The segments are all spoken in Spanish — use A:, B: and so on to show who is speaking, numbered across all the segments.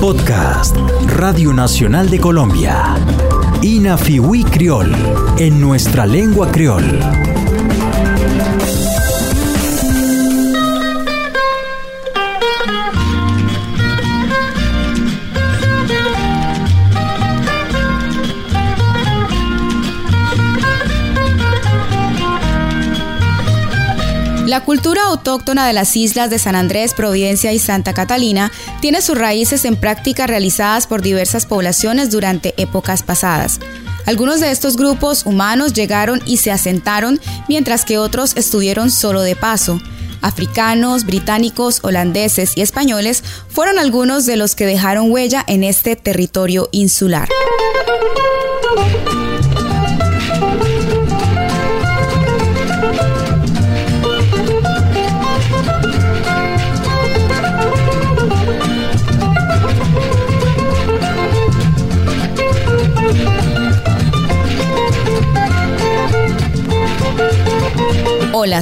A: Podcast Radio Nacional de Colombia. Inafiwi Criol, en nuestra lengua criol.
B: La cultura autóctona de las islas de San Andrés, Providencia y Santa Catalina tiene sus raíces en prácticas realizadas por diversas poblaciones durante épocas pasadas. Algunos de estos grupos humanos llegaron y se asentaron, mientras que otros estuvieron solo de paso. Africanos, británicos, holandeses y españoles fueron algunos de los que dejaron huella en este territorio insular.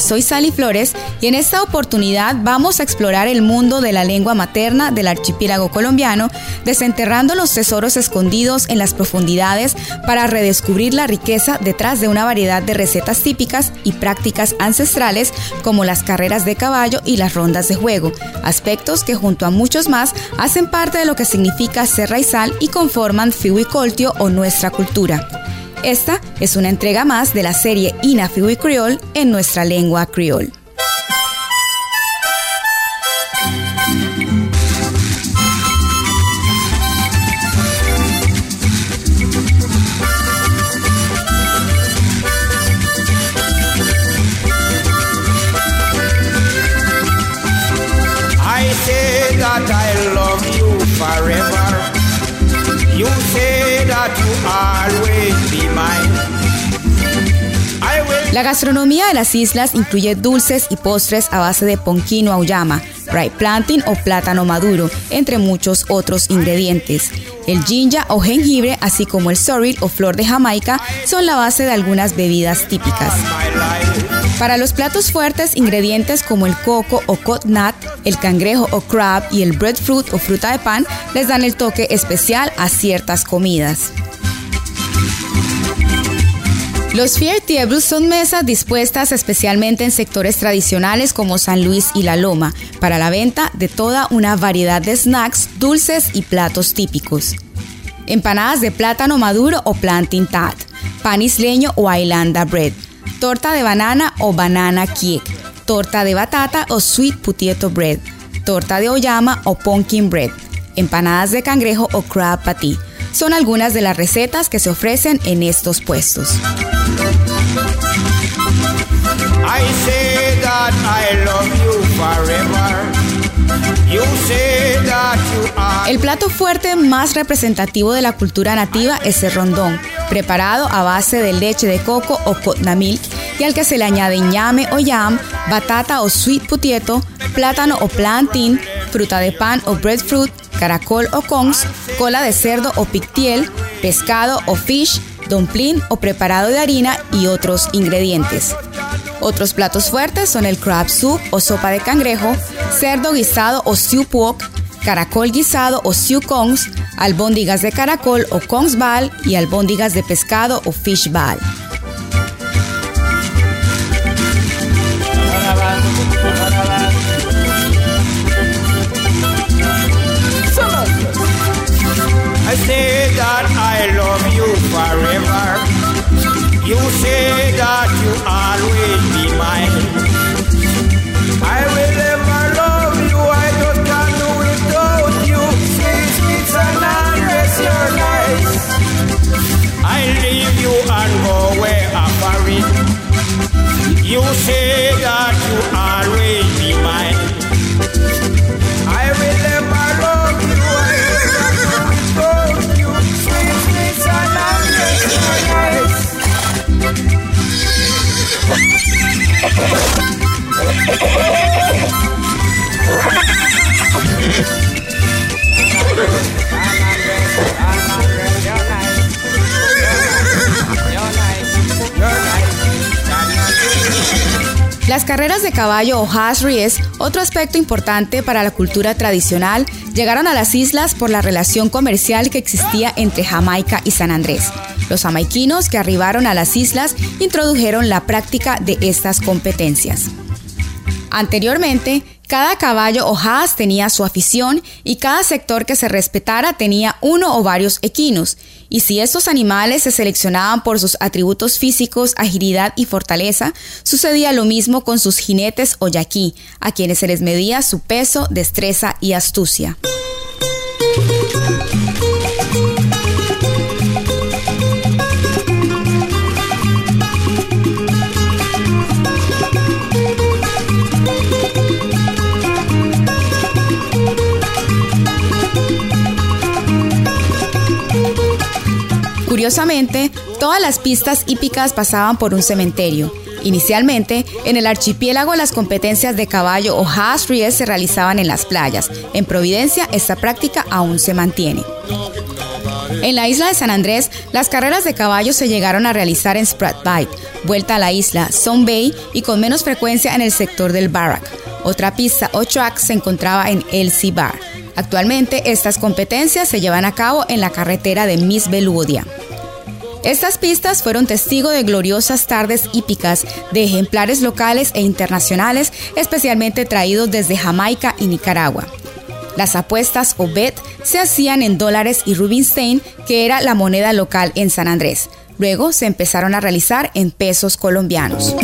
B: Soy Sally Flores y en esta oportunidad vamos a explorar el mundo de la lengua materna del archipiélago colombiano, desenterrando los tesoros escondidos en las profundidades para redescubrir la riqueza detrás de una variedad de recetas típicas y prácticas ancestrales como las carreras de caballo y las rondas de juego, aspectos que junto a muchos más hacen parte de lo que significa ser raizal y conforman Fiwicoltio o nuestra cultura. Esta es una entrega más de la serie Inafiwi Creole en nuestra lengua creole.
C: I say that I love you forever.
B: La gastronomía de las islas incluye dulces y postres a base de ponquino auyama, ripe plantain o plátano maduro, entre muchos otros ingredientes. El ginger o jengibre, así como el sorrel o flor de Jamaica, son la base de algunas bebidas típicas. Para los platos fuertes, ingredientes como el coco o coconut, el cangrejo o crab y el breadfruit o fruta de pan les dan el toque especial a ciertas comidas. Los Fier Tables son mesas dispuestas especialmente en sectores tradicionales como San Luis y La Loma, para la venta de toda una variedad de snacks, dulces y platos típicos. Empanadas de plátano maduro o plantain tat, pan isleño o Islanda bread, torta de banana o banana cake, torta de batata o sweet potato bread, torta de oyama o pumpkin bread, empanadas de cangrejo o crab patty. Son algunas de las recetas que se ofrecen en estos puestos.
C: I say that I love you forever. You say that you are.
B: El plato fuerte más representativo de la cultura nativa es el rondón, preparado a base de leche de coco o cotna milk y al que se le añade ñame o yam, batata o sweet potato, plátano o plantain, fruta de pan o breadfruit, caracol o cons, cola de cerdo o pictiel, pescado o fish, dumpling o preparado de harina y otros ingredientes. Otros platos fuertes son el crab soup o sopa de cangrejo, cerdo guisado o stew pork, caracol guisado o stew congs, albóndigas de caracol o congs ball y albóndigas de pescado o fish ball. Las carreras de caballo o haas ries, otro aspecto importante para la cultura tradicional, llegaron a las islas por la relación comercial que existía entre Jamaica y San Andrés. Los jamaiquinos que arribaron a las islas introdujeron la práctica de estas competencias. Anteriormente, cada caballo o haas tenía su afición y cada sector que se respetara tenía uno o varios equinos. Y si estos animales se seleccionaban por sus atributos físicos, agilidad y fortaleza, sucedía lo mismo con sus jinetes o yaquí, a quienes se les medía su peso, destreza y astucia. Curiosamente, todas las pistas hípicas pasaban por un cementerio. Inicialmente, en el archipiélago las competencias de caballo o haas ries se realizaban en las playas. En Providencia esta práctica aún se mantiene. En la isla de San Andrés, las carreras de caballo se llegaron a realizar en Sprat Bight, vuelta a la isla Son Bay y con menos frecuencia en el sector del Barrack. Otra pista o track se encontraba en Elsie Bar. Actualmente estas competencias se llevan a cabo en la carretera de Miss Beludia. Estas pistas fueron testigo de gloriosas tardes hípicas de ejemplares locales e internacionales, especialmente traídos desde Jamaica y Nicaragua. Las apuestas o bet se hacían en dólares y Rubinstein, que era la moneda local en San Andrés. Luego se empezaron a realizar en pesos colombianos.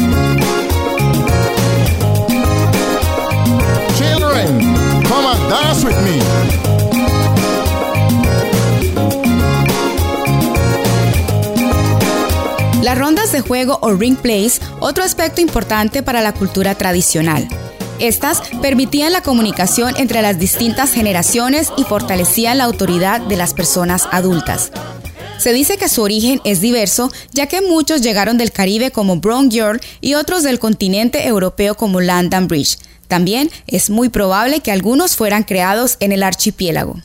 B: Las rondas de juego o ring plays, otro aspecto importante para la cultura tradicional. Estas permitían la comunicación entre las distintas generaciones y fortalecían la autoridad de las personas adultas. Se dice que su origen es diverso, ya que muchos llegaron del Caribe como Brown Girl y otros del continente europeo como London Bridge. También es muy probable que algunos fueran creados en el archipiélago.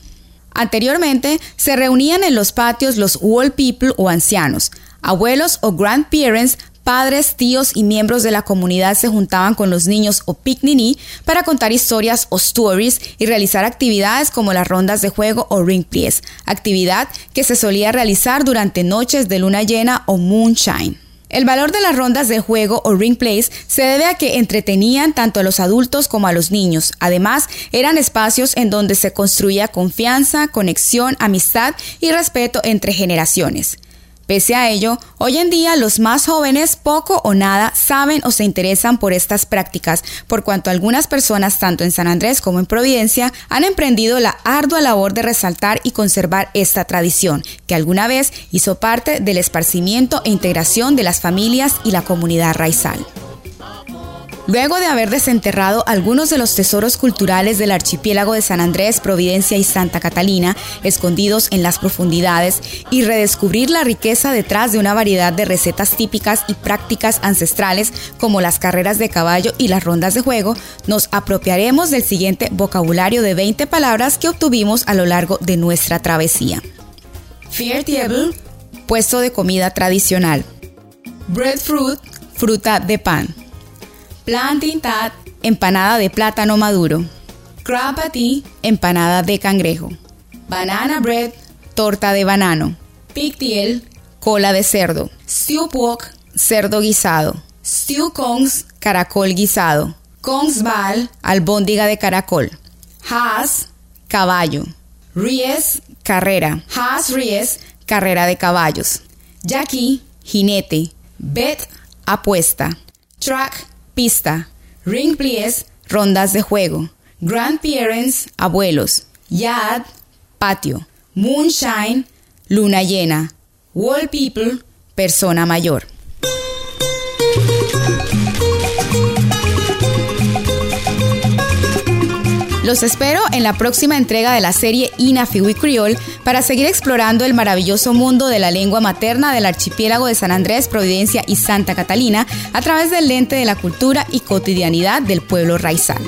B: Anteriormente, se reunían en los patios los wall people o ancianos, Abuelos o grandparents, padres, tíos y miembros de la comunidad se juntaban con los niños o picniní para contar historias o stories y realizar actividades como las rondas de juego o ring plays, actividad que se solía realizar durante noches de luna llena o moonshine. El valor de las rondas de juego o ring plays se debe a que entretenían tanto a los adultos como a los niños. Además, eran espacios en donde se construía confianza, conexión, amistad y respeto entre generaciones. Pese a ello, hoy en día los más jóvenes poco o nada saben o se interesan por estas prácticas, por cuanto algunas personas, tanto en San Andrés como en Providencia, han emprendido la ardua labor de resaltar y conservar esta tradición, que alguna vez hizo parte del esparcimiento e integración de las familias y la comunidad raizal. Luego de haber desenterrado algunos de los tesoros culturales del archipiélago de San Andrés, Providencia y Santa Catalina, escondidos en las profundidades, y redescubrir la riqueza detrás de una variedad de recetas típicas y prácticas ancestrales como las carreras de caballo y las rondas de juego, nos apropiaremos del siguiente vocabulario de 20 palabras que obtuvimos a lo largo de nuestra travesía. Table, puesto de comida tradicional. Breadfruit, fruta de pan. Plantain tat, empanada de plátano maduro. Crab patty, empanada de cangrejo. Banana bread, torta de banano. Pigtail, cola de cerdo. Stew pork, cerdo guisado. Stew kongs, caracol guisado. Kongs bal, albóndiga de caracol. Haas, caballo. Ries, carrera. Haas ries, carrera de caballos. Jackie, jinete. Bet, apuesta. Track, pista, ring plies, rondas de juego, grandparents, abuelos, yard, patio, moonshine, luna llena, wall people, persona mayor. Los espero en la próxima entrega de la serie Inafiwi Creole para seguir explorando el maravilloso mundo de la lengua materna del archipiélago de San Andrés, Providencia y Santa Catalina a través del lente de la cultura y cotidianidad del pueblo raizal.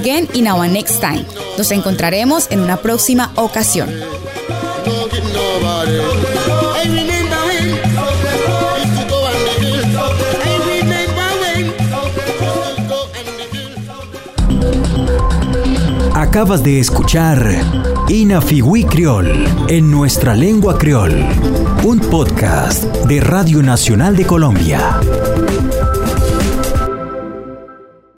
B: Again in our next time. Nos encontraremos en una próxima ocasión.
A: Acabas de escuchar Inafiwi Criol en nuestra lengua criol, un podcast de Radio Nacional de Colombia.